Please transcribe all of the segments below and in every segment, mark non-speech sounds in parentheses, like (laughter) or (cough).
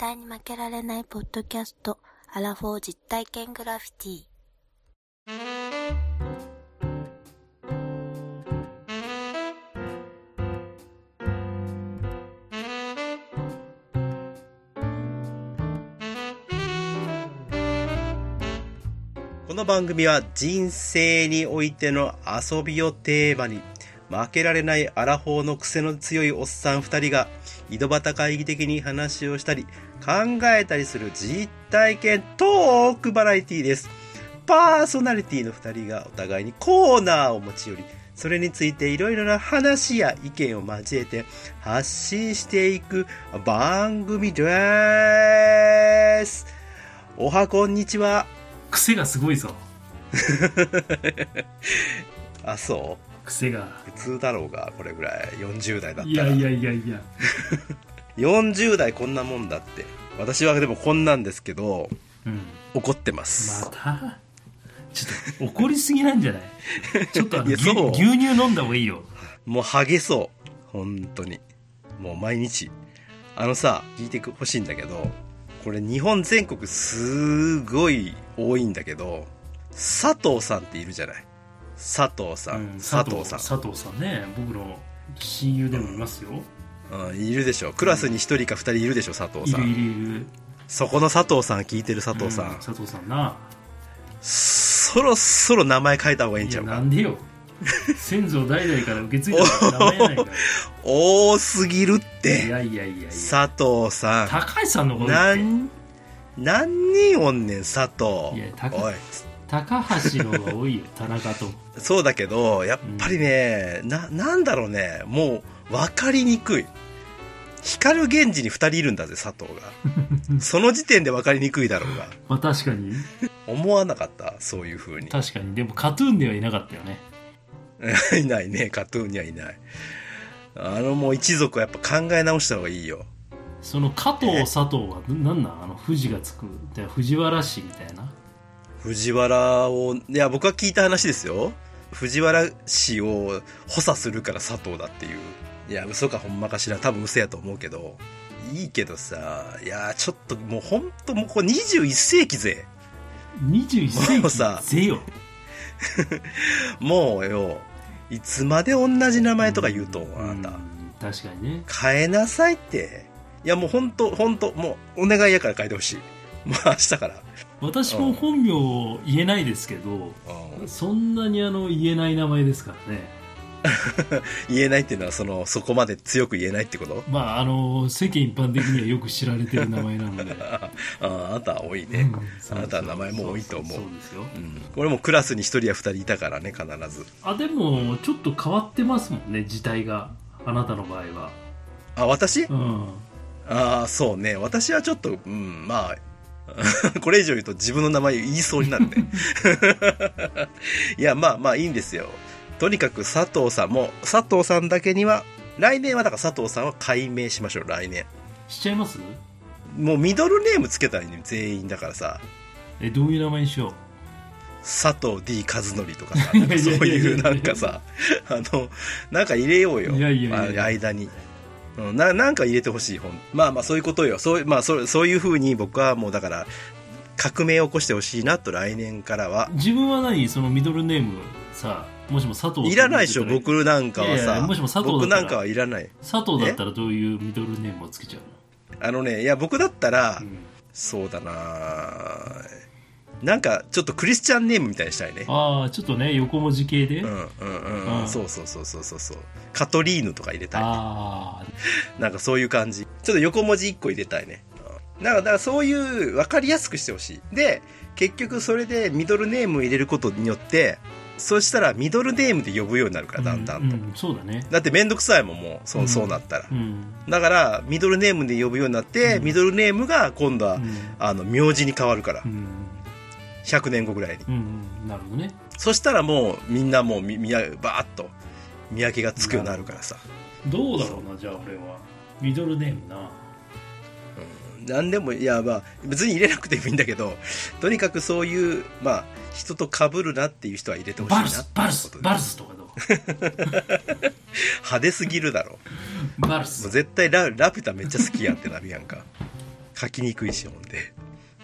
対に負けられないポッドキャスト、アラフォー実体験グラフィティ。この番組は人生においての遊びをテーマに負けられないアラフォーの癖の強いおっさん二人が井戸端会議的に話をしたり考えたりする実体験トークバラエティです。パーソナリティの二人がお互いにコーナーを持ち寄りそれについていろいろな話や意見を交えて発信していく番組です。おはこんにちは。癖がすごいぞ (laughs) あ、そう？癖が。普通だろうがこれぐらい。40代だったら。いやいやいやいや。(laughs) 40代こんなもんだって。私はでもこんなんですけどうん。怒ってまますた？ちょっと怒りすぎなんじゃない？(laughs) ちょっと牛乳飲んだ方がいいよ。もうハゲそう。本当に。もう毎日。あのさ聞いてほしいんだけどこれ日本全国すごい多いんだけど佐藤さんっているじゃない？佐藤さん、うん佐藤さん。佐藤さんね。僕の親友でもいますよ、うん、いるでしょクラスに1人か2人いるでしょ佐藤さん。いるいる。いるそこの佐藤さん聞いてる佐藤さん、う佐藤さんな。そろそろ名前変えた方がいいんちゃうか。なんでよ。先祖代々から受け継いだ名前やないか。(laughs) 多すぎるっいてやいやいやいや。佐藤さん。高橋さんのこと何何人おんねん佐藤。いや高おい高橋の方が多いよ (laughs) 田中と。そうだけどやっぱりね、ななんだろうねもう分かりにくい。光源氏に2人いるんだぜ佐藤が。(laughs) その時点で分かりにくいだろうが。まあ確かに。思わなかったそういう風に。確かに。でもカトゥーンではいなかったよね。(laughs) いないねカトゥーンにはいない。あのもう一族はやっぱ考え直した方がいいよ。その加藤佐藤は何なんあの富士がつくで藤原氏みたいな藤原をいや僕は聞いた話ですよ。藤原氏を補佐するから佐藤だっていう。いや嘘かほんまかしら。多分嘘やと思うけど。いいけどさいやちょっともう本当もうこれ21世紀ぜ。21世紀もうさ。ぜよ。(laughs) もうよ。いつまで同じ名前とか言うと思うあなた。うん確かにね。変えなさいって。いやもう本当本当もうお願いやから変えてほしい。もう明日から私も本名言えないですけどうん。そんなにあの言えない名前ですからね。(laughs) 言えないっていうのはそのそこまで強く言えないってこと？まああの世間一般的にはよく知られてる名前なので。(laughs) あああなたは多いね、うんあなたは名前も多いと思う。そうですようん、これもクラスに1人や2人いたからね必ず。あでもちょっと変わってますもんね字体が。あなたの場合は。あ私？うん。ああそうね。私はちょっとうんまあ (laughs) これ以上言うと自分の名前言いそうになるね。(laughs) いやまあまあいいんですよ。とにかく佐藤さんも佐藤さんだけには来年はだから佐藤さんは改名しましょう来年。しちゃいます？もうミドルネームつけたらいいね全員だからさ。えどういう名前にしよう？佐藤 D 和則とかさそういうなんかさあのなんか入れようよいやいやいや間に、うん、ななんか入れてほしい本まあまあそういうことよ。そう,、まあ、そうそういうふうに僕はもうだから革命を起こしてほしいなと来年からは。自分は何？そのミドルネームさもしも佐藤いらないでしょ僕なんかはいさ僕なんかはいらない。佐藤だったらどういうミドルネームをつけちゃうあのねいや僕だったら、の、うん。そうだななんかちょっとクリスチャンネームみたいにしたいね。ああちょっとね横文字系で、うんうんうん、うん。そうそうそうそうそうそう。カトリーヌとか入れたいあなんかそういう感じ。ちょっと横文字1個入れたいね。うん。だから、だからそういう分かりやすくしてほしい。で、結局それでミドルネームを入れることによって、そしたらミドルネームで呼ぶようになるから、あだんだんと。うんうんそうだね。だってめんどくさいもん、もう、そうう、ん。そうなったら。う。ん、だから、ミドルネームで呼ぶようになって、うん。ミドルネームが今度は、うん。あの、名字に変わるから。う。ん100年後ぐらいに。うんうん。なるほどね。そしたらもう、みんなもう、み、みや、バーっと、見分けがつくようになるからさ。どうだろうなじゃあ俺は。ミドルネームな。何でもいやまあ別に入れなくてもいいんだけどとにかくそういうまあ人と被るなっていう人は入れてほしいなバルスバルスとでバルスとかどう？(laughs) 派手すぎるだろ。バルス。もう絶対ララピュタめっちゃ好きやんってなるやんか。書きにくいし、ほんで。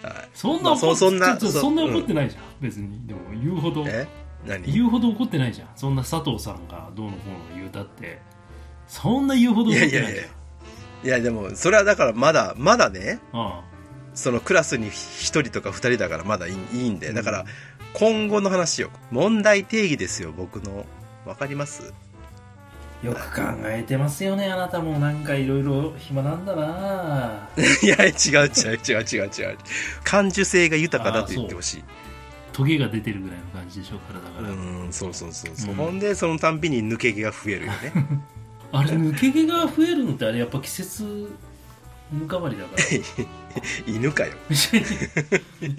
はい。そんなまあ怒っそそんなそんな怒ってないじゃん、別に。でも言うほど。え？何？言うほど怒ってないじゃん。そんな佐藤さんがどうのこうの言うたって。そんな言うほど怒ってないじゃん。いやいやいや。いや、でも、それはだからまだ、まだね、あそのクラスに一人とか二人だからまだいいいいんで、だから、今後の話よ。問題定義ですよ、僕の。わかります？あよく考えてますよねあなたもなんかいろいろ暇なんだな (laughs) いや、違う違う違う違う違う。感受性が豊かだと言ってほしい。トゲが出てるぐらいの感じでしょ体から、うん、そうそうそうそう、うんほんで、そのたんびに抜け毛が増えるよね。(laughs) あれ抜け毛が増えるのってあれやっぱ季節ぬかわりだから (laughs) 犬かよ。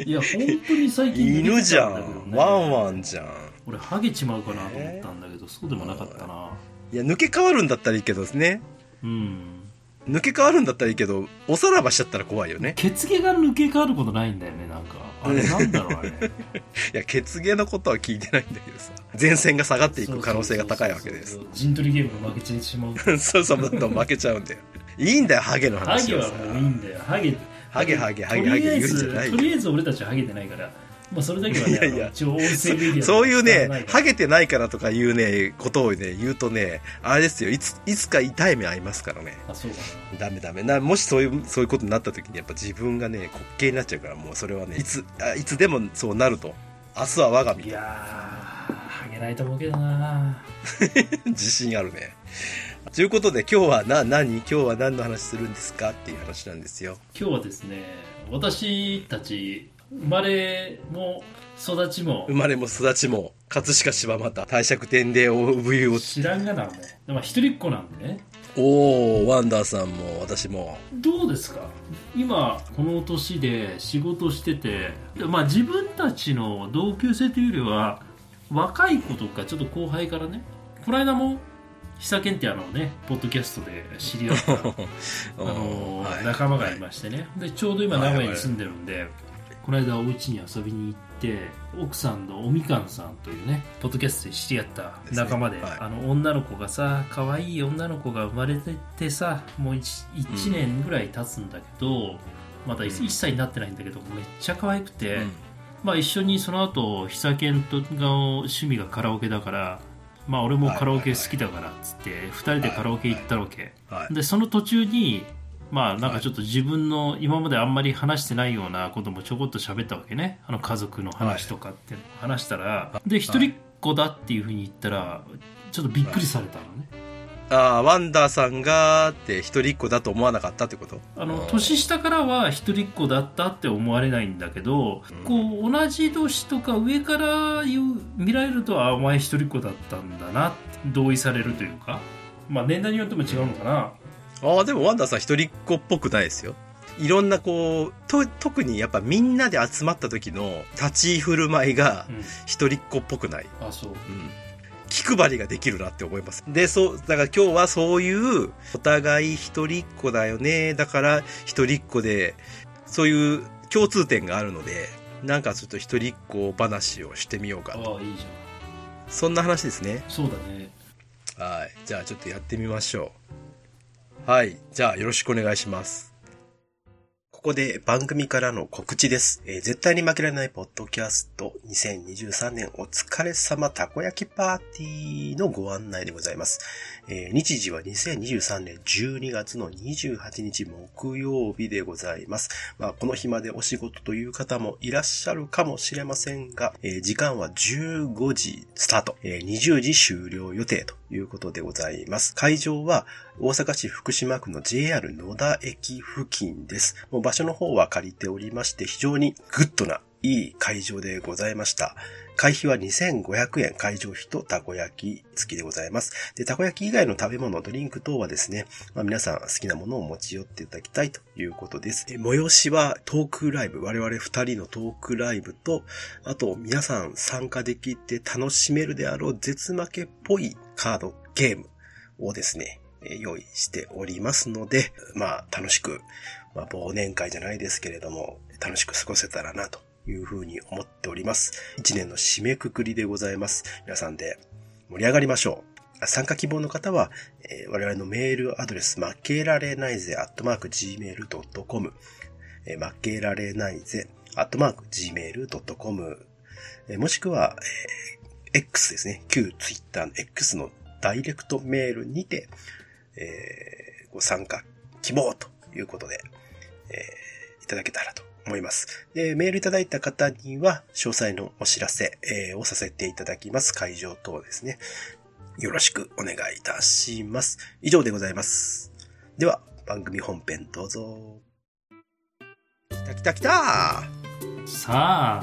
いや本当に最近犬じゃん。ねワンワンじゃん。俺ハゲちまうかなと思ったんだけど、そうでもなかったないや、抜け変わるんだったらいいけどね。うん抜け変わるんだったらいいけど、おさらばしちゃったら怖いよね。血毛が抜け変わることないんだよねなんかあれなんだろうあれ (laughs) いや、血毛のことは聞いてないんだけどさ。前線が下がっていく可能性が高いわけです陣取りゲームが負けてしまう (laughs) そうそう、どんどん負けちゃうんだよ。いいんだよ、ハゲのハ話はさ。ゲはもういいんだよハゲハゲハゲハゲハゲ言うんじゃないよとりあえず俺たちはハゲてないからまあそれだけはねいやいや音声メディアそういうね、ハハゲゲてないからとかいうね、ことをね、言うとね、あれですよ、いつ、いつか痛い目合いますからね。あそうかダメダメ。な、もしそういう、そういうことになった時にやっぱ自分がね、滑稽になっちゃうから、もうそれはね、いつ、あいつでもそうなると。明日は我が身ないやーハゲないと思うけどな (laughs) 自信あるね。ということで今日はな、何？今日は何の話するんですか？っていう話なんですよ。今日はですね私たち生まれも育ちも。生まれも育ちも、葛飾柴又、帝釈天でお産湯を。知らんがなもう。でも一人っ子なんでね。おー、ワンダーさんも私も。どうですか？今この年で仕事してて。まあ自分たちの同級生というよりは若い子とかちょっと後輩からね。この間も久健ってあのねポッドキャストで知り合った (laughs) あのはい。仲間がいましてね。でちょうど今はい名古屋に住んでるんで、この間お家に遊びに行って奥さんのおみかんさんというねポッドキャストで知り合った仲間でねはい。あの女の子がさ可愛い女の子が生まれててさもう 1, 1年ぐらい経つんだけど、まだ 1, 歳になってないんだけどめっちゃ可愛くて、うん。まあ、一緒にその後久健とが趣味がカラオケだから、まあ、俺もカラオケ好きだからっつって2人でカラオケ行ったわけ、はい。でその途中にまあなんかちょっと自分の今まであんまり話してないようなこともちょこっと喋ったわけね。あの家族の話とかって。話したら、で一人っ子だっていうふうに言ったらちょっとびっくりされたのね、あーワンダーさんがって一人っ子だと思わなかったってこと？あの年下からは一人っ子だったって思われないんだけど、うん。こう同じ年とか上から見られるとあお前一人っ子だったんだなって同意されるというか。まあ年代によっても違うのかな、ああ、でもワンダーさん一人っ子っぽくないですよ。いろんなこう、と、特にやっぱみんなで集まった時の立ち居振る舞いがうん一人っ子っぽくない。あそううん。気配りができるなって思います。で、そう、だから今日はそういう、お互い一人っ子だよね。だから一人っ子で、そういう共通点があるので、なんかちょっと一人っ子話をしてみようかと。ああいいじそんな話ですね。ゃんそうだねはい。じゃあちょっとやってみましょう。はい。じゃあよろしくお願いします。ここで番組からの告知です。えー絶対に負けられないポッドキャスト2023年お疲れ様たこ焼きパーティーのご案内でございます。えー日時は2023年12月の28日木曜日でございます。まあ、この暇でお仕事という方もいらっしゃるかもしれませんが、えー時間は15時スタート、えー20時終了予定ということでございます。会場は大阪市福島区の JR 野田駅付近です。もう場所の方は借りておりまして、非常にグッドないい会場でございました。会費は2500円、会場費とたこ焼き付きでございます。で、たこ焼き以外の食べ物、ドリンク等はですね、まあ、皆さん好きなものを持ち寄っていただきたいということです。で催しはトークライブ、我々二人のトークライブと、あと皆さん参加できて楽しめるであろう絶負けっぽいカードゲームをですね、用意しておりますので、まあ楽しく、まあ忘年会じゃないですけれども、楽しく過ごせたらなというふうに思っております。一年の締めくくりでございます。皆さんで盛り上がりましょう。参加希望の方は、えー我々のメールアドレス、負けられないぜ、アットマーク、gmail.com、えー負けられないぜ、アットマーク、gmail.com、えーもしくは、えー X ですね。旧 Twitter の X のダイレクトメールにて、えーご参加希望ということで、えーいただけたらと思います。で、メールいただいた方には、詳細のお知らせ、えーをさせていただきます。会場等ですね。よろしくお願いいたします。以上でございます。では、番組本編どうぞ。来た来た来たさあ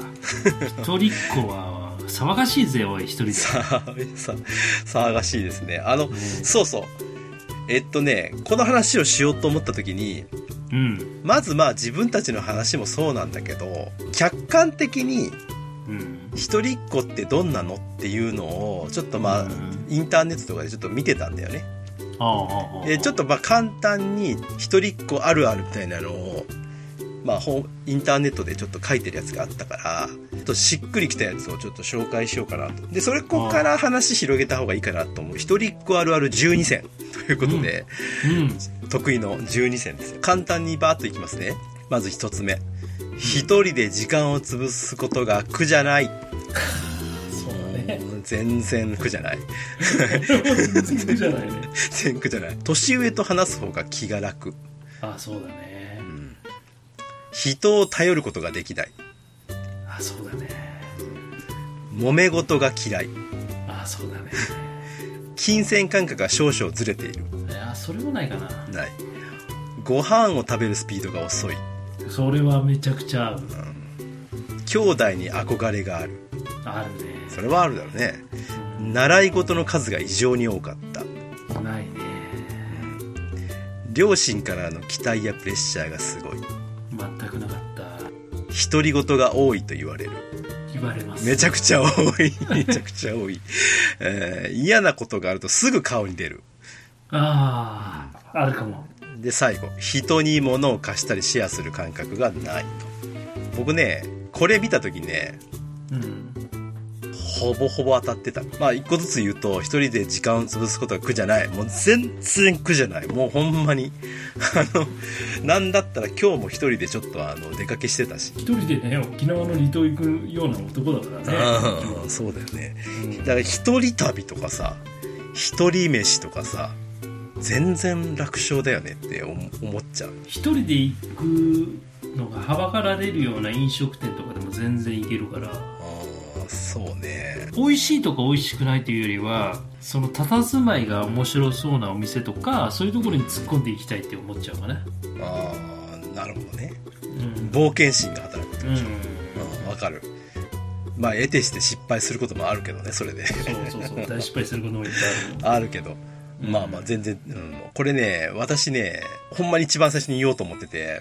一人っ子は騒がしいぜおい一人でさ騒がしいですね。あの、ねそうそう。えっとね、この話をしようと思った時に、うん。まずまあ自分たちの話もそうなんだけど、客観的にうん。一人っ子ってどんなのっていうのを、ちょっとまあ、うん。インターネットとかでちょっと見てたんだよね。で、ちょっとまあ簡単に一人っ子あるあるみたいなのを、まあ本、インターネットでちょっと書いてるやつがあったから、ちょっとしっくりきたやつをちょっと紹介しようかなと。で、それこから話広げた方がいいかなと思う。一人っ子あるある12選ということで、うん得意の12選ですよ。簡単にバーッといきますね。まず一つ目。一人で時間を潰すことが苦じゃない。そうだねもう全然苦じゃない。(laughs) 全然じゃないね全然苦じゃない。年上と話す方が気が楽。ああそうだね人を頼ることができない。ああそうだね揉め事が嫌い。ああそうだね金銭感覚が少々ずれている。いやそれもないかなない。ご飯を食べるスピードが遅い。それはめちゃくちゃ合う兄弟に憧れがある。あるねそれはあるだろうね。うん習い事の数が異常に多かった。ないね両親からの期待やプレッシャーがすごい。全くなかった独り言が多いと言われる。言われますめちゃくちゃ多い。(laughs) めちゃくちゃ多い。えー嫌なことがあるとすぐ顔に出る。あああるかもで、最後。人に物を貸したりシェアする感覚がないと。僕ね、これ見たときね、うんほぼほぼ当たってた。まあ、一個ずつ言うと、一人で時間を潰すことは苦じゃない。もう全然苦じゃない。もうほんまに。あの、なんだったら今日も一人でちょっとあの、出かけしてたし。一人でね沖縄の離島行くような男だからねああ、そうだよね。うんだから一人旅とかさ、一人飯とかさ、全然楽勝だよねって思思っちゃう。一人で行くのがはばかられるような飲食店とかでも全然行けるからそうね。美味しいとか美味しくないというよりはその佇まいが面白そうなお店とかそういうところに突っ込んでいきたいって思っちゃうかねああ、なるほどね。うん冒険心が働くってうんことでしょ。うん、わかる。まあ、得てして失敗することもあるけどね、それで。そうそうそう (laughs) 大失敗することもいっぱいあるあるけど。うんまあまあ全然、うん、これね、私ね、ほんまに一番最初に言おうと思ってて、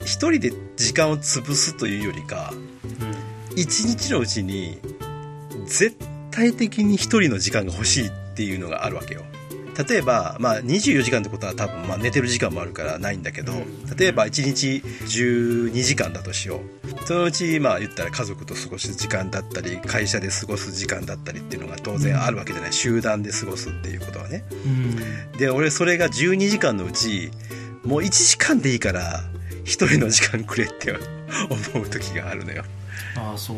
一人で時間を潰すというよりか、一日のうちに、絶対的に一人の時間が欲しいっていうのがあるわけよ。例えば、まあ24時間ってことは多分、まあ寝てる時間もあるからないんだけどうん、例えば1日12時間だとしよう。そのうち、まあ言ったら家族と過ごす時間だったり、会社で過ごす時間だったりっていうのが当然あるわけじゃない。集団で過ごすっていうことはね。うんで、俺それが12時間のうち、もう1時間でいいから、一人の時間くれって思う時があるのよ。ああそう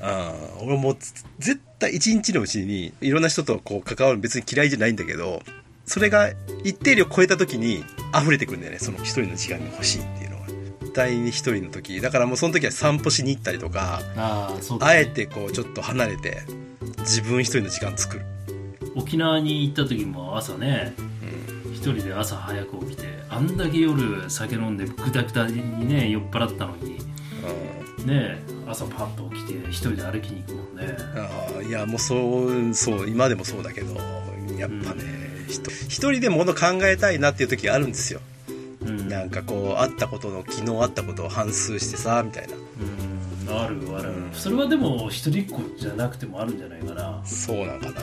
ああ、俺もうつ絶対1日のうちにいろんな人とこう関わるの別に嫌いじゃないんだけど、それが一定量超えた時に溢れてくるんだよね。その一人の時間が欲しいっていうのが。絶対に一人の時。だからもうその時は散歩しに行ったりとか、ああそうだ、あね、えてこうちょっと離れて、自分一人の時間作る。沖縄に行った時も朝ねうん。一人で朝早く起きてあんだけ夜酒飲んでぐだぐだにね酔っ払ったのにね朝パッと起きて一人で歩きに行くもんね。ああいやもうそうそう今でもそうだけどやっぱね、人一人でもの考えたいなっていう時があるんですよ。うん。なんかこうあったことの昨日あったことを反数してさみたいな。うん。あるある、うん。それはでも一人っ子じゃなくてもあるんじゃないかな。そうなんかな。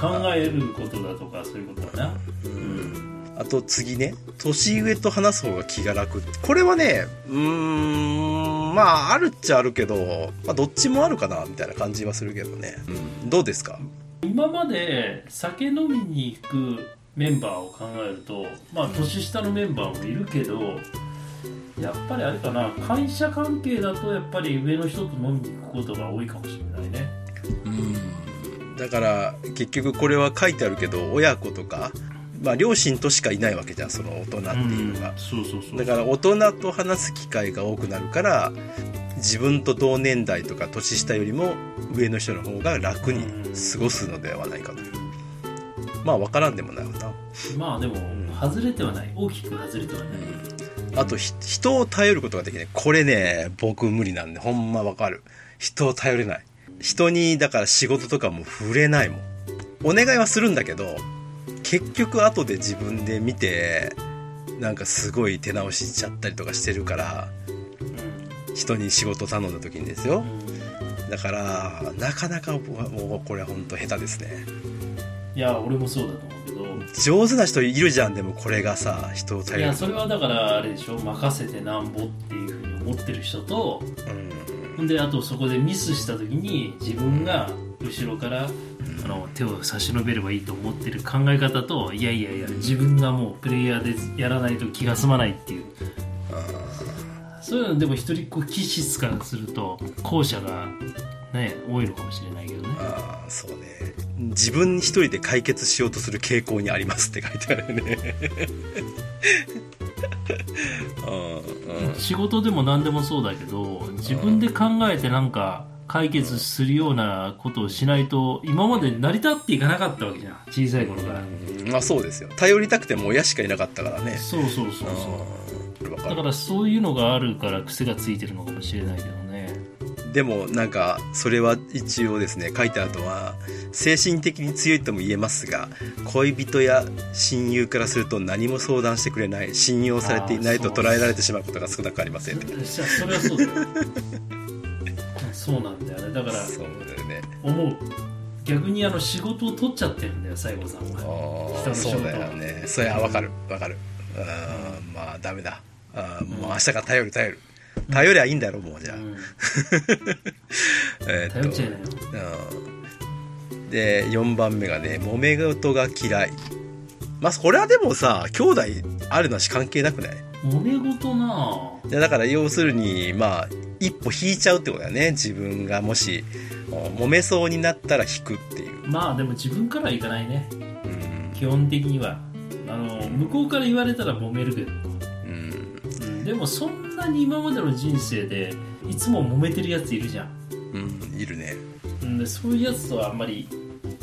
考えることだとかそういうことだな。ううんあと次ね年上と話す方が気が楽。これはねうーんまああるっちゃあるけど、まあ、どっちもあるかなみたいな感じはするけどね、うん、どうですか？今まで酒飲みに行くメンバーを考えるとまあ年下のメンバーもいるけどやっぱりあれかな会社関係だとやっぱり上の人と飲みに行くことが多いかもしれないね。うん。だから結局これは書いてあるけど親子とか、まあ、両親としかいないわけじゃんその大人っていうのが、そうそうそうだから大人と話す機会が多くなるから自分と同年代とか年下よりも上の人の方が楽に過ごすのではないかという。まあ分からんでもないわな。まあでも外れてはない。大きく外れてはない、あとひ人を頼ることができない。これね僕無理なんでほんま分かる。人を頼れない。人にだから仕事とかも触れないもん。お願いはするんだけど結局後で自分で見てなんかすごい手直ししちゃったりとかしてるから人に仕事頼んだ時にですよ。だからなかなかもうこれは本当下手ですね。いや俺もそうだと思うけど。上手な人いるじゃんでもこれがさ人をい頼る。やそれはだからあれでしょ。任せてなんぼっていうふうに思ってる人とうん。であとそこでミスした時に自分が後ろからあの手を差し伸べればいいと思ってる考え方といやいやいや自分がもうプレイヤーでやらないと気が済まないっていう。そういうのでも一人っ子気質からすると後者がね多いのかもしれないけどね。ああそうね。自分一人で解決しようとする傾向にありますって書いてあるね。(laughs) うんうん。仕事でも何でもそうだけど自分で考えてなんか解決するようなことをしないと今まで成り立っていかなかったわけじゃん。小さい頃から。うん。まあそうですよ。頼りたくても親しかいなかったからね。そうそうそうそう。だからそういうのがあるから癖がついてるのかもしれないけどね。でもなんかそれは一応ですね書いてあるのは精神的に強いとも言えますが恋人や親友からすると何も相談してくれない信用されていないと捉えられてしまうことが少なくありません。ってじゃあそれはそうだよそうなんだよね。だからそうだよね。思う。逆にあの仕事を取っちゃってるんだよ西郷さんあは。人ーそうの仕事だよね。それはわかる。わかる。うん。まあダメだ。あーもう明日から頼る頼る。頼りゃいいんだろもうじゃあ、うん。(laughs) えーっと頼っちゃいなよ。うん。で4番目がね揉め事が嫌いまあこれはでもさ兄弟あるなし関係なくない？揉め事ないやだから要するにまあ一歩引いちゃうってことだよね自分がもし揉めそうになったら引くっていう、まあでも自分からはいかないね。うん。基本的には。あの向こうから言われたら揉めるけど、うん。うん、でもそんなに今までの人生でいつも揉めてるやついるじゃん、うん、いるね。うん、でそういうやつとはあんまり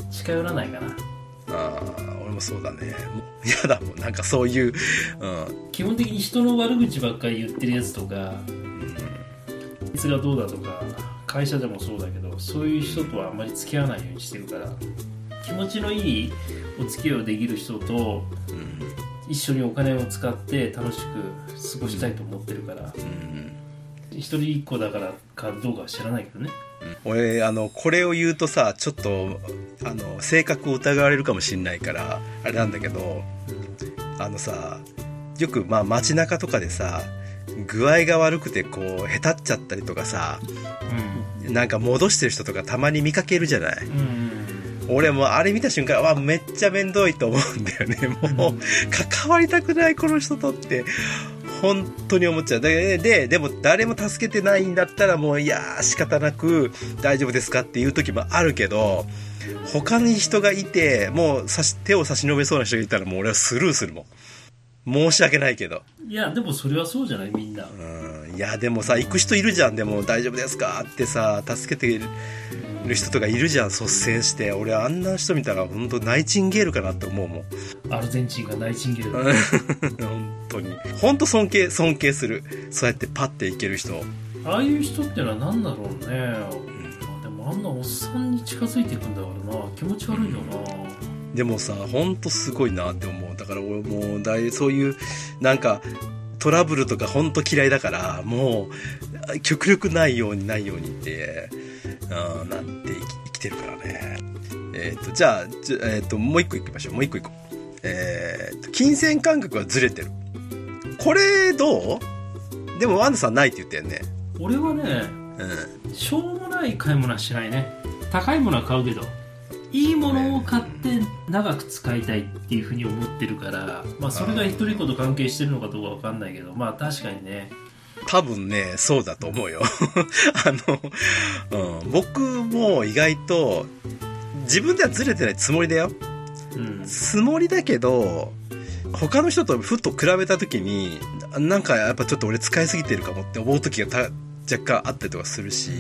近寄らないかな。ああ俺もそうだね。嫌だもん。なんかそういう、うん、基本的に人の悪口ばっかり言ってるやつとかいつがどうだとか会社でもそうだけどそういう人とはあんまり付き合わないようにしてるから気持ちのいいお付き合いをできる人と一緒にお金を使って楽しく過ごしたいと思ってるから。うん一人っ子だからかどうかは知らないけどね。俺あのこれを言うとさちょっとあの性格を疑われるかもしんないからあれなんだけどあのさよくまあ街中とかでさ具合が悪くてこうへたっちゃったりとかさなんか戻してる人とかたまに見かけるじゃない？うん。うん俺もうあれ見た瞬間わめっちゃ面倒いと思うんだよね。もう関わりたくないこの人とって本当に思っちゃう。でででも誰も助けてないんだったらもういやー仕方なく大丈夫ですかっていう時もあるけど他に人がいてもう差し手を差し伸べそうな人がいたらもう俺はスルーするもん。申し訳ないけど。いやでもそれはそうじゃない？みんな。うん。いやでもさ行く人いるじゃん。でも大丈夫ですか？ってさ助けてる人とかいるじゃん率先して。俺あんな人見たら本当ナイチンゲールかなって思うもん。アルゼンチンがナイチンゲールだ。(laughs) 本当に。本当尊敬尊敬する。そうやってパッていける人。ああいう人ってのは何だろうね、まあでもあんなおっさんに近づいていくんだからな。気持ち悪いよな、でもさ本当すごいなって思う。だから俺もうだいそういうなんかトラブルとか本当嫌いだからもう極力ないようにないようにってあーなんて生き生きてるからね。えっ、とじゃあじゃえっ、ともう一個いきましょう。もう一個いこう。えっ、と金銭感覚がずれてる。これどう？でもワンダさんないって言ったよね。俺はねうん。しょうもない買い物はしないね。高いものは買うけどいいものを買って長く使いたいっていうふうに思ってるから、まあ、それが一人っ子と関係してるのかどうかわかんないけどまあ確かにね多分ね、そうだと思うよ。(laughs) あの、うん、僕も意外と、自分ではずれてないつもりだよ。うんつもりだけど、他の人とふっと比べた時に、なんかやっぱちょっと俺使いすぎてるかもって思う時がた若干あったりとかするし、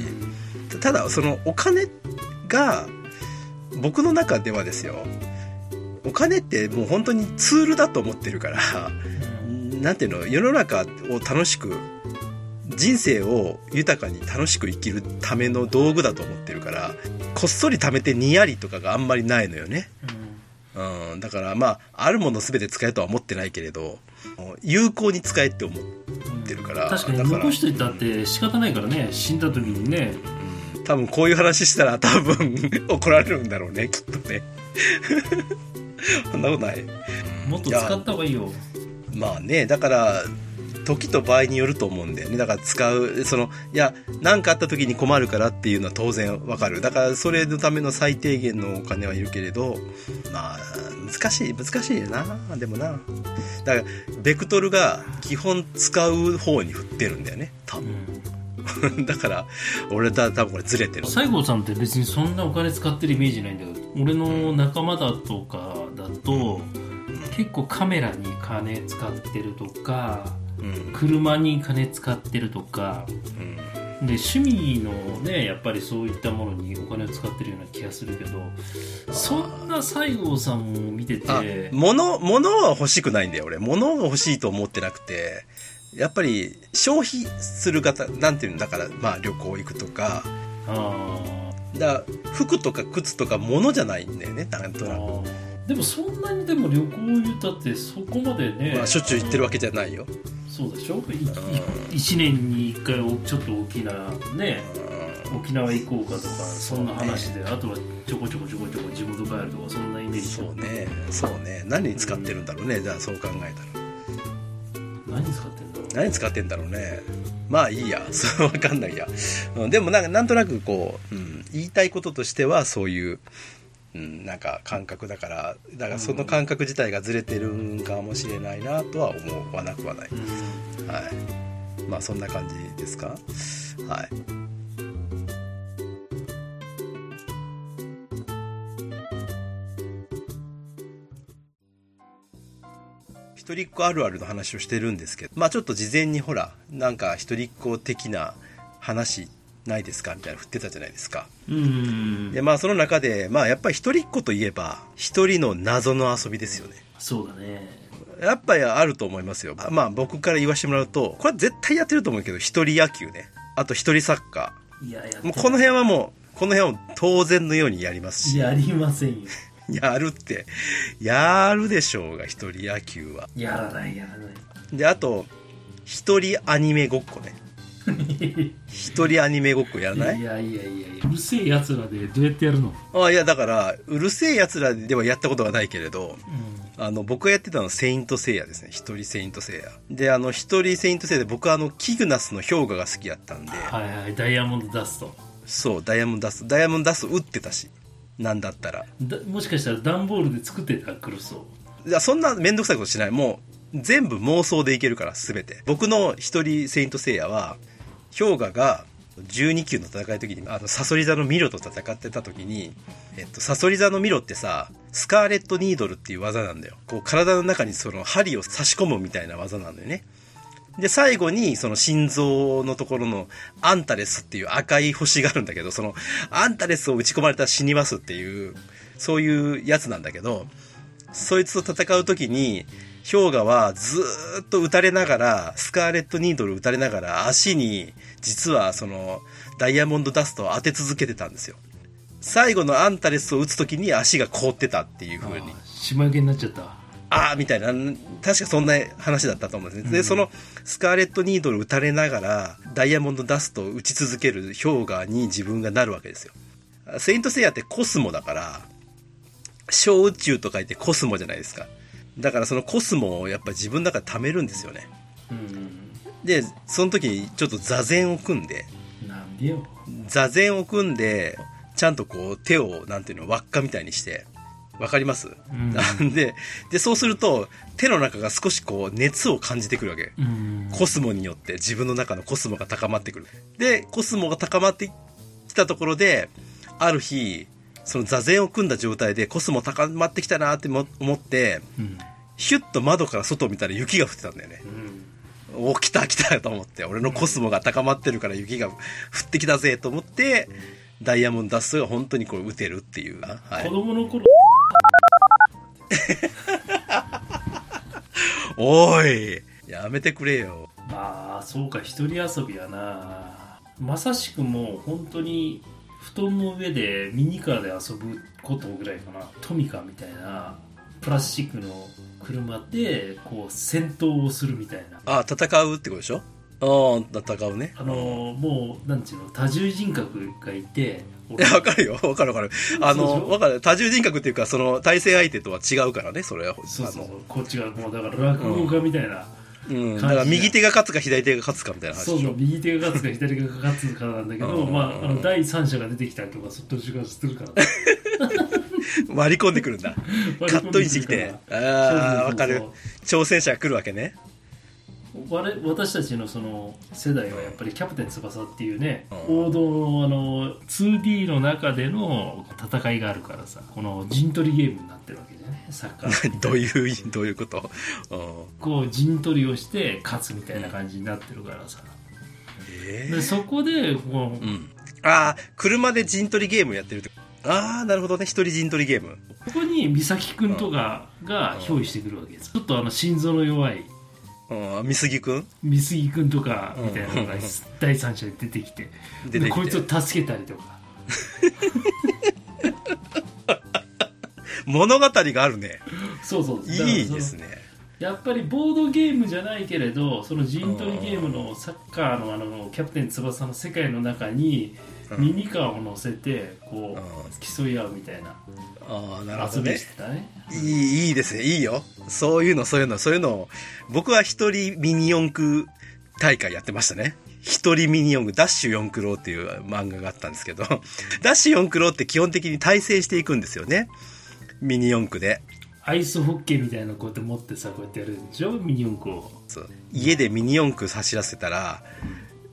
ただそのお金が、僕の中ではですよ、お金ってもう本当にツールだと思ってるから、なんていうの、世の中を楽しく、人生を豊かに楽しく生きるための道具だと思ってるから、こっそり貯めてにやりとかがあんまりないのよね。うん、だからまあ、あるもの全て使えとは思ってないけれど、有効に使えって思ってるから。確かに残しといたって仕方ないからね死んだ時にね多分こういう話したら多分怒られるんだろうね、きっとね。(laughs) そんなことない。もっと使った方がいいよまあね、だから、時と場合によると思うんだよね。だから使う、その、いや、何かあった時に困るからっていうのは当然わかる。だからそれのための最低限のお金はいるけれど、まあ、難しい、難しいよな。でもな。だから、ベクトルが基本使う方に振ってるんだよね。多分。(laughs) だから、俺だ、多分これずれてる。西郷さんって別にそんなお金使ってるイメージないんだけど俺の仲間だとかだと結構カメラに金使ってるとかうん。車に金使ってるとかうん。で趣味のねやっぱりそういったものにお金を使ってるような気がするけどそんな西郷さんを見てあて、物、物は欲しくないんだよ、俺。物が欲しいと思ってなくて、やっぱり消費する方、なんていうんだから、まあ旅行行くとか、あだ服とか靴とか物じゃないんだよね、なんとなく。ー。でもそんなにでも旅行言ったってそこまでね、まあしょっちゅう行ってるわけじゃないよ。そうでしょ？いい一年に一回おちょっと大きなね沖縄行こうかとかそんな話で、あとはちょこちょこちょこちょこ地元帰るとかそんなイメージ。そうね、そうね。何に使ってるんだろうね、じゃあそう考えたら。何使ってんだろう何使ってんだろうね。まあいいや。(laughs) それわかんないや。うん、でもなんか、なんとなくこう、うん、言いたいこととしてはそういう、うん、なんか感覚だから、だからその感覚自体がずれてるんかもしれないなとは思わなくはない。うんはい。まあそんな感じですか？はい。一人っ子あるあるの話をしてるんですけど、まあちょっと事前にほら、なんか一人っ子的な話ないですかみたいなの振ってたじゃないですか。うんで、まあその中で、まあやっぱり一人っ子といえば、一人の謎の遊びですよね。そうだねやっぱりあると思いますよ。まあ僕から言わせてもらうと、これは絶対やってると思うけど、一人野球ね。あと一人サッカいやや。もうこの辺はもう、この辺は当然のようにやりますし。やりませんよ (laughs) やるって。やるでしょうが、一人野球は。やらないやらないで、あと、一人アニメごっこね。(laughs) 一人アニメごっこやらない？いやいやいやいやうるせえやつらでどうやってやるの、あいや、だから、うるせえ奴らではやったことがないけれど、うん、あの、僕がやってたのはセイントセイヤですね。一人セイントセイヤ。で、あの、一人セイントセイヤで僕はあの、キグナスの氷河が好きやったんで、はいはいダイヤモンドダストそう、ダイヤモンドダスト、ダイヤモンドダスト打ってたし、なんだったら。だもしかしたら段ボールで作ってたクロスをいや、そんなめんどくさいことしない。もう、全部妄想でいけるから、すべて。僕の一人セイントセイヤは、氷河が12級の戦いの時に、あの、サソリ座のミロと戦ってた時に、えっと、サソリ座のミロってさ、スカーレットニードルっていう技なんだよ。こう、体の中にその針を差し込むみたいな技なんだよね。で、最後に、その心臓のところのアンタレスっていう赤い星があるんだけど、そのアンタレスを打ち込まれたら死にますっていう、そういうやつなんだけど、そいつと戦う時に、氷河はずっと撃たれながら、スカーレットニードル撃たれながら、足に、実はその、ダイヤモンドダストを当て続けてたんですよ。最後のアンタレスを撃つ時に足が凍ってたっていう風に。島焼けになっちゃったああ、みたいな、確かそんな話だったと思うんですね。で、そのスカーレットニードル撃たれながら、ダイヤモンドダストを打ち続ける氷河に自分がなるわけですよ。セイントセイヤってコスモだから、小宇宙と書いてコスモじゃないですか。だからそのコスモをやっぱ自分の中で貯めるんですよね。うんで、その時にちょっと座禅を組んで、座禅を組んで、ちゃんとこう手を、なんていうの、輪っかみたいにして、わかります、うんなんで、で、そうすると、手の中が少しこう、熱を感じてくるわけ。うんコスモによって自分の中のコスモが高まってくる。で、コスモが高まってきたところで、ある日、その座禅を組んだ状態でコスモ高まってきたなっても思って、うんヒュッと窓から外を見たら雪が降ってたんだよね。うんお、来た来たと思って、俺のコスモが高まってるから雪が降ってきたぜと思って、ダイヤモンドダストが本当にこう打てるっていう。はい子。供の頃 (laughs) おいやめてくれよ。まあそうか一人遊びやな。まさしくもう本当に布団の上でミニカーで遊ぶことぐらいかな。トミカみたいな。プラスチックの車でこう戦闘をするみたいな。あ、戦うってことでしょ？ああ、戦うね。あのもうなんていうの多重人格がいていや、わかるよ。わかるわかる。(laughs) あの、ょわかる。多重人格っていうか、その、対戦相手とは違うからね、それは。そうそうそうこっちがもうだから落語家みたいな、うん。だから、右手が勝つか左手が勝つかみたいな話そうそう。右手が勝つか左手が勝つかなんだけど、うんまあ、あの第三者が出てきたりとかそっと時間するから割り込んでくるんだ。カットインしてきて。ああ、わかる。挑戦者が来るわけね。我々私たちのその世代はやっぱり「キャプテン翼」っていうね、うん王道のあの 2D の中での戦いがあるからさこの陣取りゲームになってるわけじゃねサッカー (laughs) どういう、どういうこと？うんこう陣取りをして勝つみたいな感じになってるからさえでそこでこう、うん。ああ、車で陣取りゲームやってるって。ああ、なるほどね。一人陣取りゲーム。ここに美咲くんとかが憑依してくるわけですちょっとあの心臓の弱いうん、美杉くん美杉くんとかみたいなのがうん第三者で出てきて。出てきて。でこいつを助けたりとか。(laughs) 物語があるね。そうそう。いいですね。ね。やっぱりボードゲームじゃないけれどその陣取りゲームのサッカーのあのキャプテン翼の世界の中にうんミニカーを乗せてこう競い合うみたいなああ、なるほどね。ねいい、いいですね。いいよ。そういうの、そういうの、そういうのを。僕は一人ミニ四駆大会やってましたね。一人ミニ四駆、ダッシュ四駆郎っていう漫画があったんですけど、ダッシュ四駆郎って基本的に対戦していくんですよね。ミニ四駆で。アイスホッケーみたいなのこうやって持ってさこうやってやるんでしょ？ミニ四駆をそう家でミニ四駆走らせたら、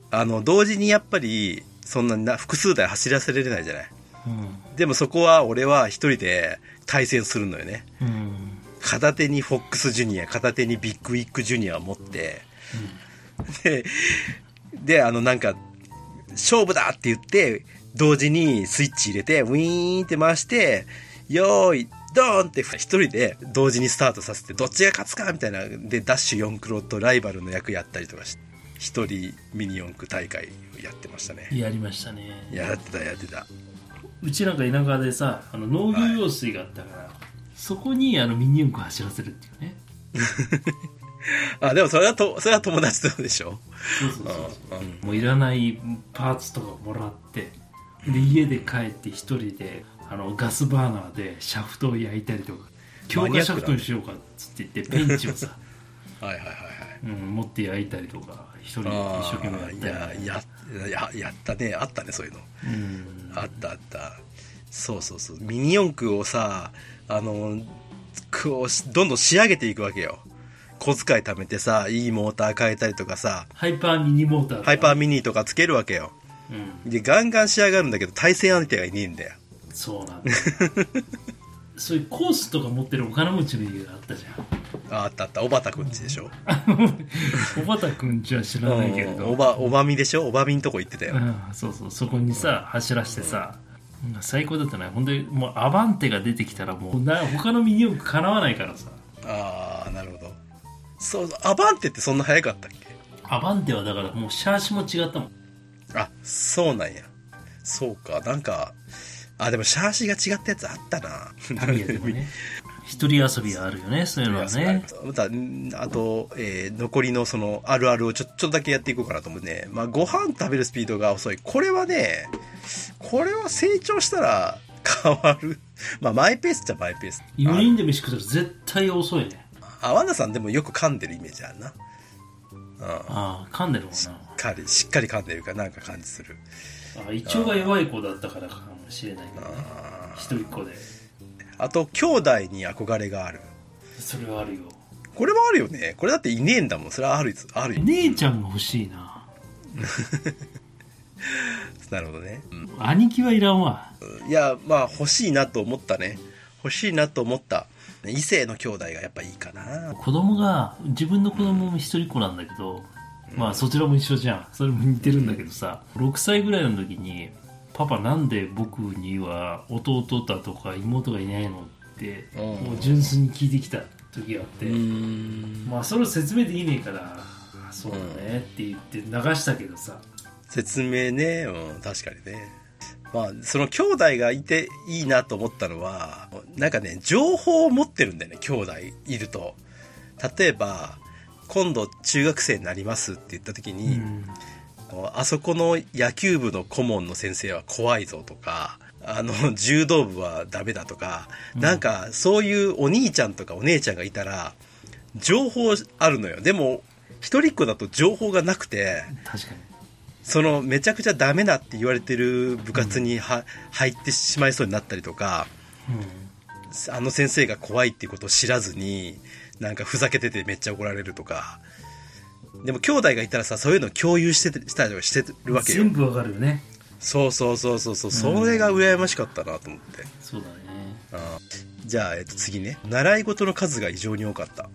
あの、同時にやっぱり、そんなな複数台走らせられないじゃない。でもそこは俺は一人で対戦するのよね。うん。うん片手にフォックスジュニア、片手にビッグウィッグジュニアを持って、で、で、あのなんか、勝負だって言って、同時にスイッチ入れて、ウィーンって回して、よーい、ドーンって一人で同時にスタートさせて、どっちが勝つかみたいな、で、ダッシュ4クロとライバルの役やったりとかして、一人ミニ四駆大会をやってましたね。やりましたね。やってた、やってた。うちなんか田舎でさあの農業用水があったから、そこにあのミニ四駆走らせるっていうね。(laughs) あ、でもそれはと、それは友達とでしょ？そうそうそうそう。うん。もういらないパーツとかもらってで家で帰って一人であのガスバーナーでシャフトを焼いたりとか強化シャフトにしようかっつって言ってペンチをさ、(laughs) はいはいはいはい。うん、持って焼いたりとか一人で一生懸命やったいややややったね。あったねそういうの、うん。あったあった。そうそうそう。ミニ四駆をさあのこうしどんどん仕上げていくわけよ。小遣い貯めてさいいモーター変えたりとかさ。ハイパーミニモーターハイパーミニとかつけるわけよ。うん、でガンガン仕上がるんだけど対戦相手がいねえんだよ。そうなんだ (laughs) そういうコースとか持ってるお金持ちの家があったじゃん。ああったあった。おばたくんちでしょ？おばたくんちは知らないけれど。おばおばみでしょ？おばみんとこ行ってたよ、うん、そうそうそこにさ走らしてさ、うん最高だったね。ほんでもうアバンテが出てきたらもうな他のミニ四駆かなわないからさ。ああなるほど。そうアバンテってそんな速かったっけ？アバンテはだからもうシャーシも違ったもん。あ、そうなんや。そうか、なんか、あ、でもシャーシが違ったやつあったな。ね一人遊びがあるよねそういうのはねまた、んあと、えー残りのその、あるあるをちょ、ちょっとだけやっていこうかなと思うね。まあ、ご飯食べるスピードが遅い。これはね、これは成長したら変わる。まあ、マイペースっちゃマイペース。4人で飯食ったら絶対遅いねあ、ワンダさんでもよく噛んでるイメージあるな。うん。ああ噛んでるもんなしっかり、しっかり噛んでるからなんか感じする。あ胃腸が弱い子だったからかももしれない。けどねあ一人っ子で。あと兄弟に憧れがある。それはあるよ。これもあるよね。これだっていねえんだもん。それはあるあるよ。姉ちゃんが欲しいな。(laughs) なるほどね、うん。兄貴はいらんわ。いやまあ欲しいなと思ったね。欲しいなと思った。異性の兄弟がやっぱいいかな。子供が自分の子供も一人っ子なんだけど、まあそちらも一緒じゃん。それも似てるんだけどさ6歳ぐらいの時に「パパなんで僕には弟だとか妹がいないの?」ってうん。もう純粋に聞いてきた時があって、ん。まあそれを説明できねえから「あそうだね」って言って流したけどさ。説明ね、うん、確かにね。まあその兄弟がいていいなと思ったのはなんかね情報を持ってるんだよね兄弟いると。例えば今度中学生になりますって言った時うに、んあそこの野球部の顧問の先生は怖いぞとか、あの、(laughs) 柔道部はダメだとか、うん。なんか、そういうお兄ちゃんとかお姉ちゃんがいたら、情報あるのよ。でも、一人っ子だと情報がなくて、確かに。その、めちゃくちゃダメだって言われてる部活には、入ってしまいそうになったりとか、あの先生が怖いっていうことを知らずに、なんかふざけててめっちゃ怒られるとか、でも兄弟がいたらさ、そういうの共有しててしたりとかしてるわけよ全。部わかるよねそうそうそうそうそう、それが羨ましかったなと思って。そうだねあーじゃあ、えっと、次ね。習い事の数が異常に多かった。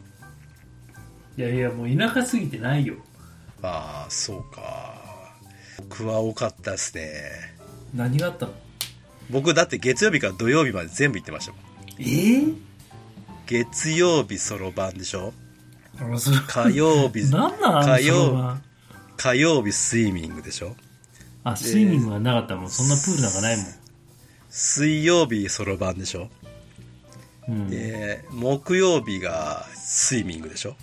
いやいやもう田舎すぎてないよああ、そうか。僕は多かったですね。何があったの？僕だって月曜日から土曜日まで全部行ってましたもん。ええ月曜日そろばんでしょ？火曜日、なんなん火曜。火曜日スイミングでしょ？あスイミングがなかったもん。そんなプールなんかないもん。水曜日そろばんでしょ？うん。で、木曜日がスイミングでしょ？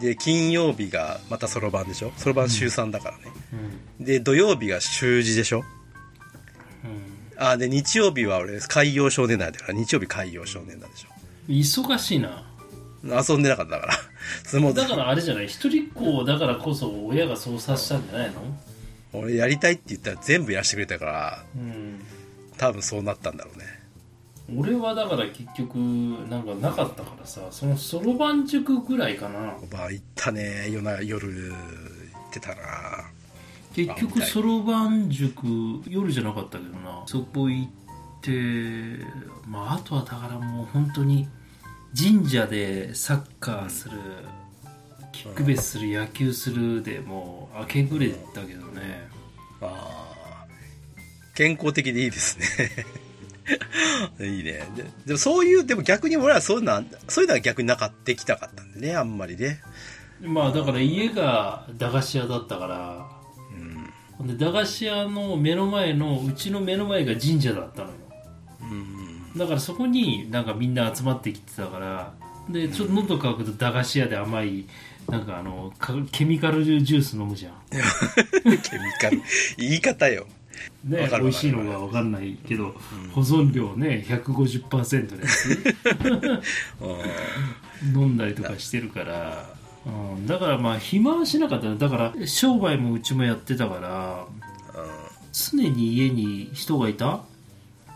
で、金曜日がまたそろばんでしょ？そろばん週3だからね。うん。で、土曜日が習字でしょ？うん。あ、で、日曜日は俺、海洋少年団だから、日曜日海洋少年団でしょ。忙しいな。遊んでなかったから。それもだからあれじゃない一人っ子だからこそ親がそうさせたんじゃないの？俺やりたいって言ったら全部やらせてくれたから、うん多分そうなったんだろうね。俺はだから結局なんかなかったからさそのそろばん塾ぐらいかな。おばあ行ったね、夜な、夜行ってたな。結局そろばん塾夜じゃなかったけどな。そこ行ってまああとはだからもう本当に神社でサッカーするキックベースする野球するでもう明け暮れたけどねああ、健康的でいいですね。(laughs) いいね。ででもそういう、でも逆に俺はそういうのは、そういうのは逆になかってきたかったんでね、あんまりね。まあだから家が駄菓子屋だったからうん。で駄菓子屋の目の前のうちの目の前が神社だったのようん。だからそこになんかみんな集まってきてたからでちょっと喉乾くと駄菓子屋で甘いなんかあのかケミカルジュース飲むじゃん。(laughs) ケミカル。言い方よ。ね美味しいのが分かんないけど、保存量ね150%のや。(laughs) 飲んだりとかしてるから、うん、だからまあ暇はしなかったね。だから商売もうちもやってたから常に家に人がいた？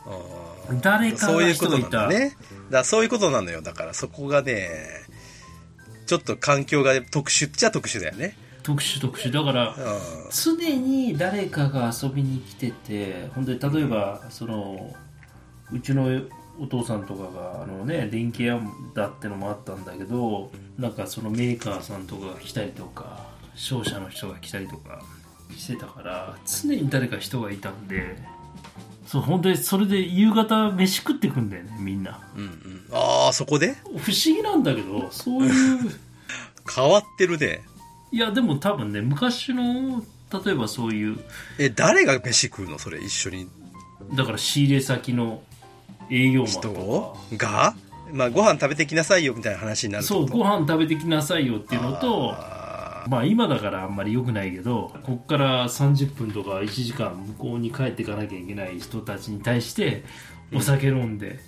うん誰かがそういうことなんだね。だからそういうことなのよ。だからそこがね、ちょっと環境が特殊っちゃ特殊だよね。特殊特殊だからう常に誰かが遊びに来ててほんで例えばそのうちのお父さんとかがあのね電気屋だってのもあったんだけどなんかそのメーカーさんとかが来たりとか商社の人が来たりとかしてたから常に誰か人がいたんでそう本当にそれで夕方飯食ってくんだよねみんな。うんうん。ああ、そこで？不思議なんだけどそういう。(laughs) 変わってるね。いやでも多分ね昔の例えばそういう。え、誰が飯食うの？それ一緒に。だから仕入れ先の営業マンと人が？まあご飯食べてきなさいよみたいな話になかそうご飯食べてきなさいよっていうのとあまあ今だからあんまり良くないけどこっから30分とか1時間向こうに帰っていかなきゃいけない人たちに対してお酒飲んで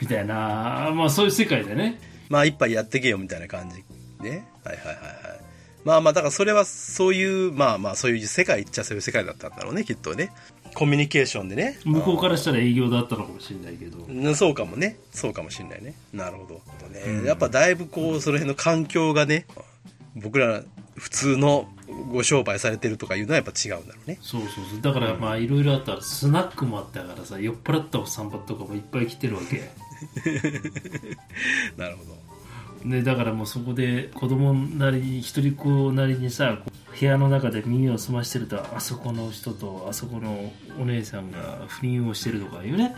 みたいなまあそういう世界でねーまあ一杯やってけよみたいな感じね。はいはいはいはい。まあまあだからそれはそういう、まあまあそういう世界っちゃそういう世界だったんだろうね、きっとね。コミュニケーションでね。向こうからしたら営業だったのかもしれないけどうんそうかもね。そうかもしれないね。なるほど。ねうんやっぱだいぶこう、その辺の環境がね、僕ら普通のご商売されてるとかいうのはやっぱ違うんだろうね。そうそうそうだからまあいろいろあったらスナックもあったからさ酔っ払ったおっさんとかもいっぱい来てるわけ (laughs) なるほど。ね、だからもうそこで子供なりに一人っ子なりにさ部屋の中で耳を澄ましてるとあそこの人とあそこのお姉さんが不倫をしてるとかいうね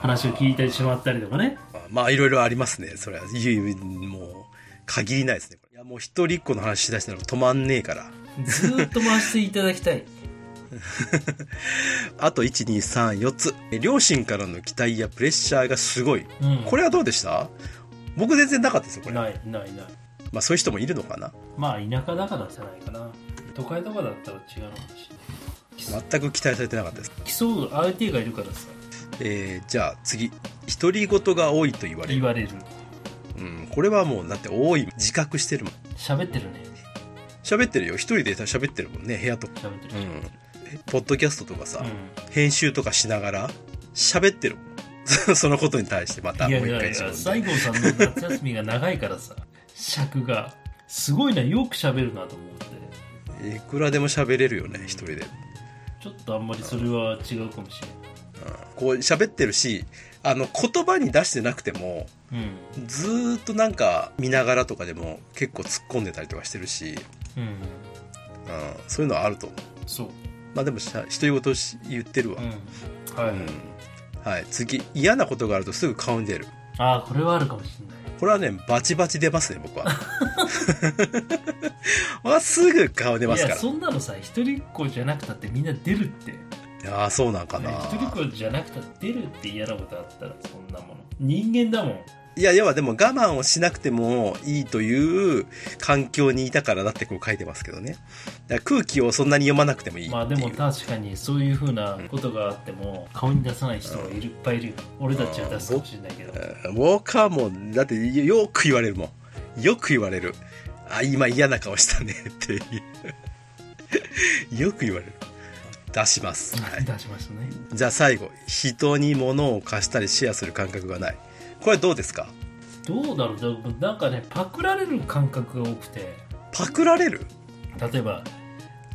話を聞いたりしまったりとかねあまあいろいろありますね。それは、もう、限りないですね。いやもう一人っ子の話しだしたら止まんねえから。ずーっと回していただきたい (laughs) あと1、2、3、4つ。両親からの期待やプレッシャーがすごい。うんこれはどうでした？僕全然なかったですよ、これ。ないないないまあそういう人もいるのかな？まあ田舎だからじゃないかな都会とかだったら違うのかもしれない全く期待されてなかったです。競う相手がいるからさえー、じゃあ次。独り言が多いと言われる。言われるうん。これはもう、だって多い。自覚してるもん。喋ってるね喋ってるよ。一人で喋ってるもんね、部屋とか。喋ってるうん。えポッドキャストとかさ、う編集とかしながら、喋ってるもん。(laughs) そのことに対してまたん、いもう一やいや。西郷さんの夏休みが長いからさ尺がすごいなよく喋るなと思っていくらでも喋れるよね、一人で。うんちょっとあんまりそれは違うかもしれこう喋ってるし、あの、言葉に出してなくても、ないずーっとなんか見ながらとかでも結構突っ込んでたりとかしてるし、うんうんうん、そういうのはあると思う。そうまあでもし独り言し言ってるわ。うんはい、うんはい、次。嫌なことがあるとすぐ顔に出る。ああこれはあるかもしれないこれはね、バチバチ出ますね、僕は。まあ、すぐ顔出ますから。いやそんなのさ一人っ子じゃなくたってみんな出るっていやーそうなんかな。一人っ子じゃなくたって出るって嫌なことあったらそんなもの人間だもんいや、要はでも我慢をしなくてもいいという環境にいたからだってこう書いてますけどね。だから空気をそんなに読まなくてもいい。まあでも確かにそういうふうなことがあっても顔に出さない人がいるいっぱいいるよ俺たちは出すかもしれないけど僕はもう、だってよく言われるもん。よく言われる。あ、今嫌な顔したねっていう。(laughs) よく言われる。出します。はい。(laughs) 出しましたねじゃあ最後。人に物を貸したりシェアする感覚がない。これどうですか？どうだろう？なんかねパクられる感覚が多くて。パクられる？例えば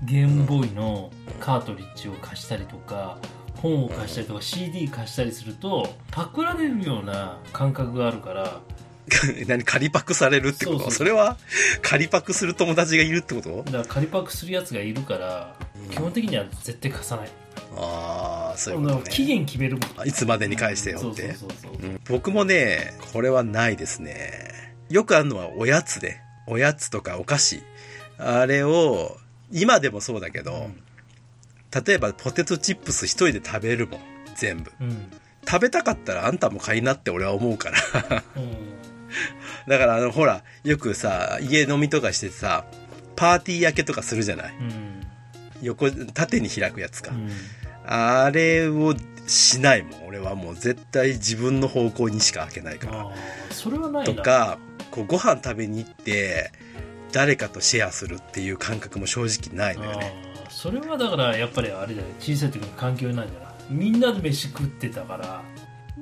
ゲームボーイのカートリッジを貸したりとか本を貸したりとか CD 貸したりするとパクられるような感覚があるから (laughs) 何仮パクされるってこと？それは仮パクする友達がいるってこと？だから仮パクするやつがいるから基本的には絶対貸さない。ああそういうことね。期限決めるもん。あいつまでに返してよって。僕もねこれはないですね。よくあるのはおやつで。おやつとかお菓子。あれを今でもそうだけど、例えばポテトチップス一人で食べるもん全部。うん。食べたかったらあんたも買いなって俺は思うから。うん (laughs) だからあのほらよくさ家飲みとかしてさパーティー焼けとかするじゃない？うん。横縦に開くやつか、うん。あれをしないもん。俺はもう絶対自分の方向にしか開けないから。それはないな。とかこうご飯食べに行って誰かとシェアするっていう感覚も正直ないのよね。それはだからやっぱりあれだよ。小さい時の環境なんじゃない？みんなで飯食ってたから。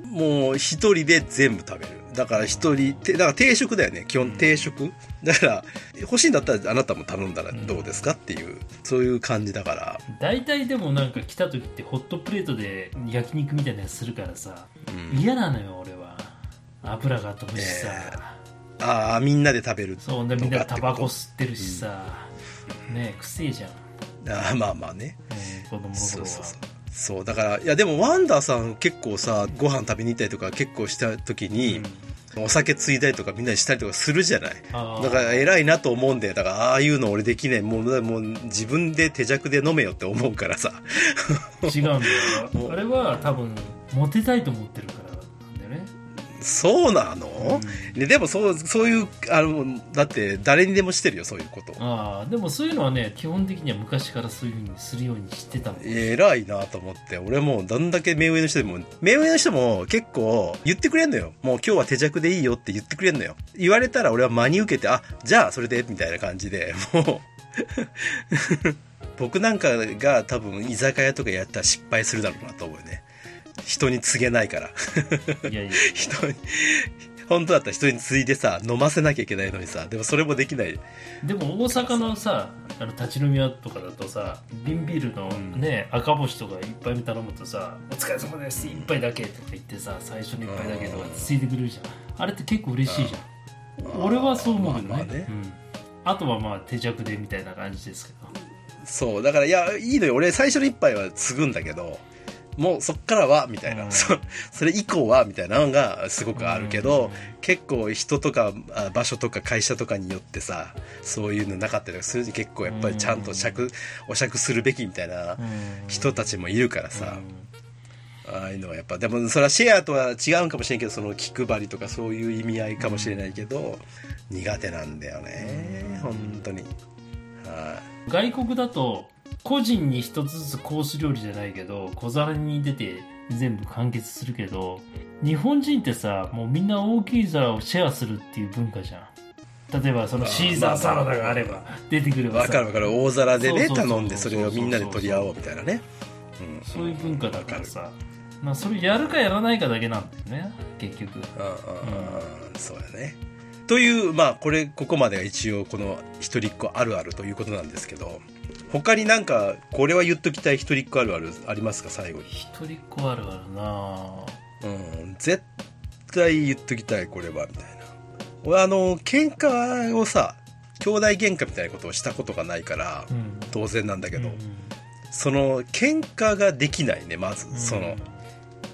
もう一人で全部食べるだから一人てだから定食だよね。基本定食。だから欲しいんだったらあなたも頼んだらどうですかっていうそういう感じだから、大体でもなんか来た時ってホットプレートで焼肉みたいなやつするからさうん。嫌なのよ俺は。油が飛ぶしさ、ああみんなで食べるそうでみんなタバコ吸ってるしさ、ねえくせえじゃん、あーまあまあね。うん子供の頃は。そうそうそうそうだからいやでもワンダーさん結構さご飯食べに行ったりとか結構した時に、お酒ついだりとかみんなでしたりとかするじゃない。だから偉いなと思うんだよ。だからああいうの俺できねえもうもう自分で手弱で飲めよって思うからさ。違うんだよ。(laughs) あれは多分モテたいと思ってるからそうなの、ね、でもそうそういうあのだって誰にでもしてるよそういうこと。ああでもそういうのはね基本的には昔からそういうふうにするようにしてた偉いなと思って。俺もうどんだけ目上の人でも目上の人も結構言ってくれんのよ。もう今日は手弱でいいよって言ってくれんのよ。言われたら俺は真に受けてあじゃあそれでみたいな感じで。もう (laughs) 僕なんかが多分居酒屋とかやったら失敗するだろうなと思うね。人に告げないから。いやいや。人に、本当だったら人に継いでさ、飲ませなきゃいけないのにさ、でもそれもできない。でも大阪のさあの立ち飲み屋とかだとさ瓶ビールのね、赤星とか一杯目頼むとさ「お疲れ様です一杯だけ」とか言ってさ最初の一杯だけとかついてくれるじゃん。あれって結構嬉しいじゃん。俺はそう思うけどね,、まあまあね。うん、あとはまあ手酌でみたいな感じですけど。そう、だから、いや、いいのよ。俺、最初の一杯は継ぐんだけど、もうそっからは、みたいな。うんそそれ以降は、みたいなのがすごくあるけど、うん結構人とかあ場所とか会社とかによってさ、そういうのなかったりする結構やっぱりちゃんと釈、お釈するべきみたいな人たちもいるからさ、ああいうのはやっぱ、でもそれはシェアとは違うんかもしれんけど、その気配りとかそういう意味合いかもしれないけど、苦手なんだよね。本当に。はい。外国だと個人に一つずつコース料理じゃないけど小皿に出て全部完結するけど日本人ってさもうみんな大きい皿をシェアするっていう文化じゃん。例えばそのシーザーサラダがあれば出てくればさわかるわかる。大皿でね頼んでそれをみんなで取り合おうみたいなね。うん。そういう文化だからさ。まあそれやるかやらないかだけなんだよね結局。うんうんうんそうやね。というまあこれここまでが一応この一人っ子あるあるということなんですけど他になんかこれは言っときたい一人っ子あるあるありますか？最後に。一人っ子あるあるな。うん。絶対言っときたいこれはみたいな。俺あの喧嘩をさ兄弟喧嘩みたいなことをしたことがないからうん。当然なんだけど、うんその喧嘩ができないねまず、うん。その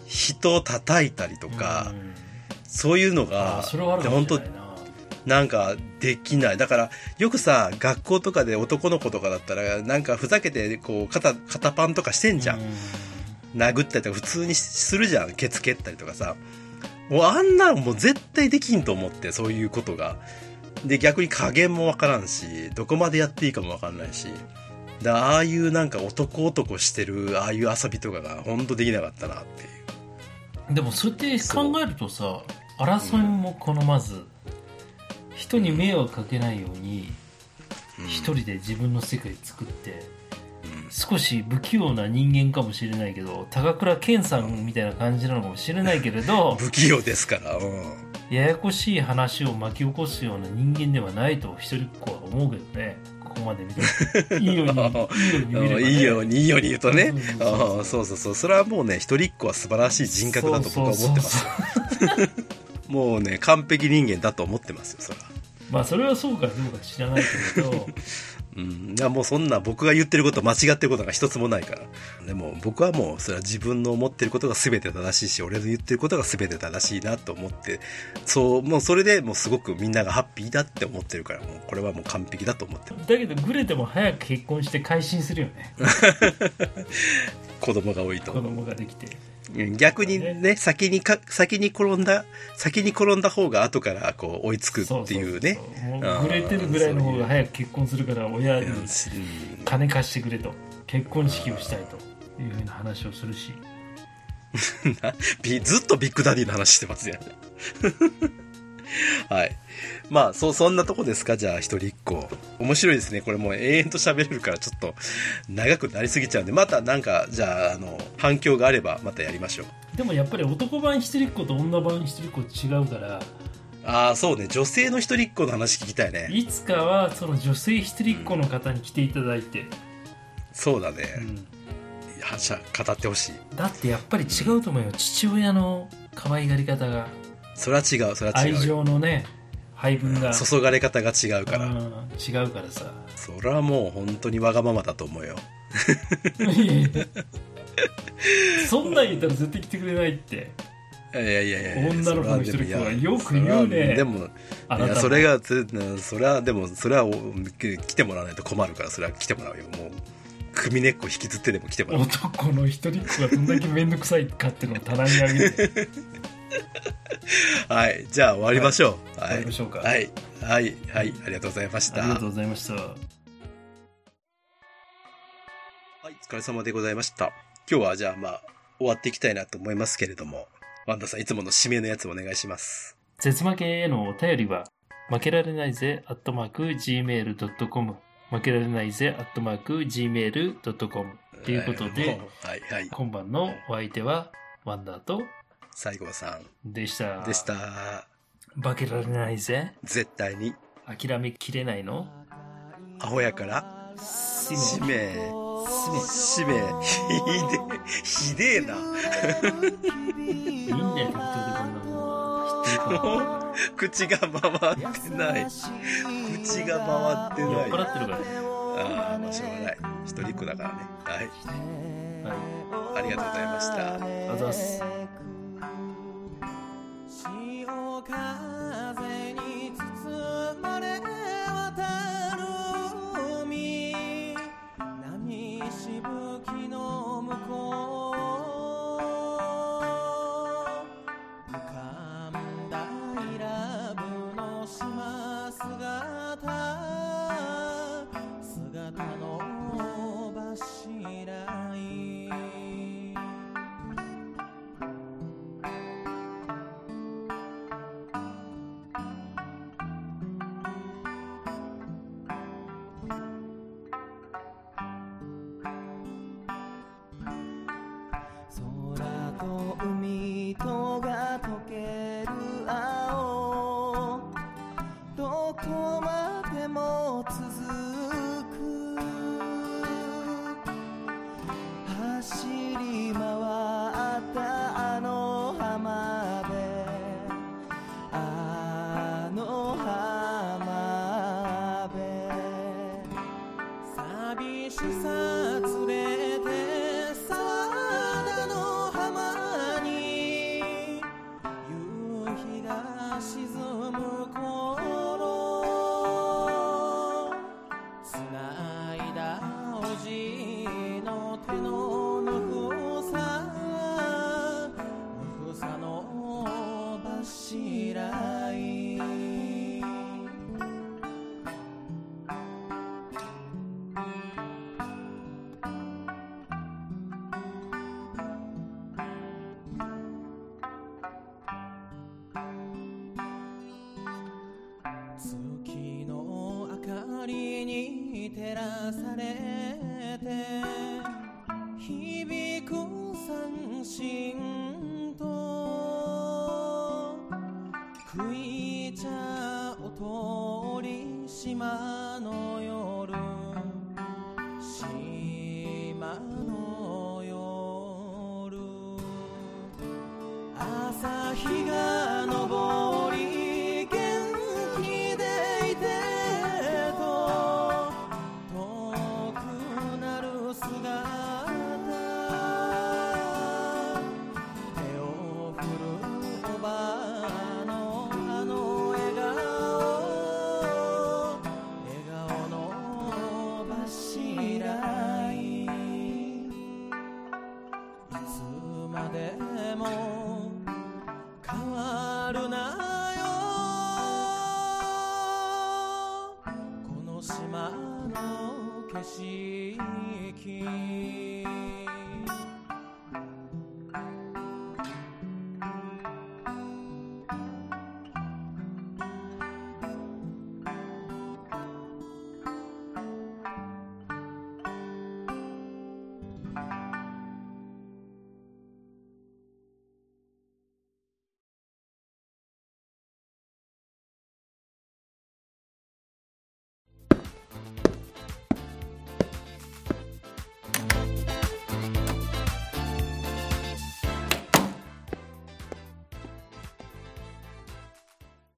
人を叩いたりとか、うん。そういうのあがーそれはあるかもしれ本当な。いななんかできない。だからよくさ学校とかで男の子とかだったらなんかふざけてこう肩肩パンとかしてんじゃん、う殴ったりとか普通にするじゃん。ケツ蹴ったりとかさ。もうあんなのもう絶対できんと思ってそういうことが。で逆に加減もわからんしどこまでやっていいかもわかんないし。だああいうなんか男男してるああいう遊びとかが本当できなかったなっていう。でもそうやって考えるとさ争いも好まず、人に迷惑かけないようにうん一人で自分の世界作ってうん少し不器用な人間かもしれないけど高倉健さんみたいな感じなのかもしれないけれど (laughs) 不器用ですから、うん。ややこしい話を巻き起こすような人間ではないと一人っ子は思うけどねここまで見て (laughs) いいようにいいようにいいように、いいように言うとね。そうそうそうそうそうそう。それはもうね、一人っ子は素晴らしい人格だと僕は思ってます (laughs) もうね、完璧人間だと思ってますよ、それは。まあそれはそうかどうか知らないけれど (laughs) うん。いや、もうそんな僕が言ってること間違ってることが一つもないから。でも僕はもう、それは自分の思ってることが全て正しいし、俺の言ってることが全て正しいなと思って、そう、もうそれでもうすごくみんながハッピーだって思ってるから、もうこれはもう完璧だと思ってる。だけどグレても早く結婚して改心するよね (laughs) 子供が多いと子供ができてうん逆にね、先にか、先に転んだ、先に転んだ方が後からこう追いつくっていうね。そそそうもう。グレてるぐらいの方が早く結婚するから親にうん金貸してくれと。結婚式をしたいというふうな話をするし。(laughs) ビずっとビッグダディの話してますよ。(laughs) はい。まあ、そ、そんなとこですか？じゃあ、一人一個。面白いですね。これもう永遠と喋れるから、ちょっと、長くなりすぎちゃうんで、またなんか、じゃあ、あの、反響があれば、またやりましょう。でもやっぱり男版一人っ子と女版一人っ子違うからああ、そうね。女性の一人っ子の話聞きたいね。いつかはその女性一人っ子の方に来ていただいて、そうだね。うんはしゃ、語ってほしい。だってやっぱり違うと思うよ父親の可愛がり方がそれは違う、それは違愛う。よ。情のね配分が。注がれ方が違うから。うん違うからさ。それはもう本当にわがままだと思うよ。そんなん言ったら絶対来てくれないって。いやいやいやいや女の子の一人っ子はよく言うね。でも、あなたもいやそれがつそれはでもそれはお来てもらわないと困るからそれは来てもらうよ。もう首根っこ引きずってでも来てもらう。男の一人っ子がどんだけ面倒くさいかっていうのを棚に上げて (laughs) はいじゃあ終わりましょう、終わりましょうか。はい。はいはいありがとうございました。ありがとうございました。はい、お疲れ様でございました。今日はじゃあまあ、終わっていきたいなと思いますけれども、ワンダさんいつもの指名のやつお願いします。絶負けへのお便りは負けられないぜアットマーク Gmail.com 負けられないぜ、アットマーク、gmail.com ということで、はいはい。今晩のお相手は、ワンダーと、西郷さんでした。でし。た。負けられないぜ。絶対に、諦めきれないの？アホやから、使使命。命、使命、ひでえ、ひでえな。いいんだよ、適当でこんなもん。知ってるか口が回ってない。口が回ってない。酔っ払ってるからね。ああ、まあしょうがない。一人っ子だからね。はい。はありがとうございました。い。ありがとうございます。風に包まれ吹い茶を通り島の夜島の夜。朝日が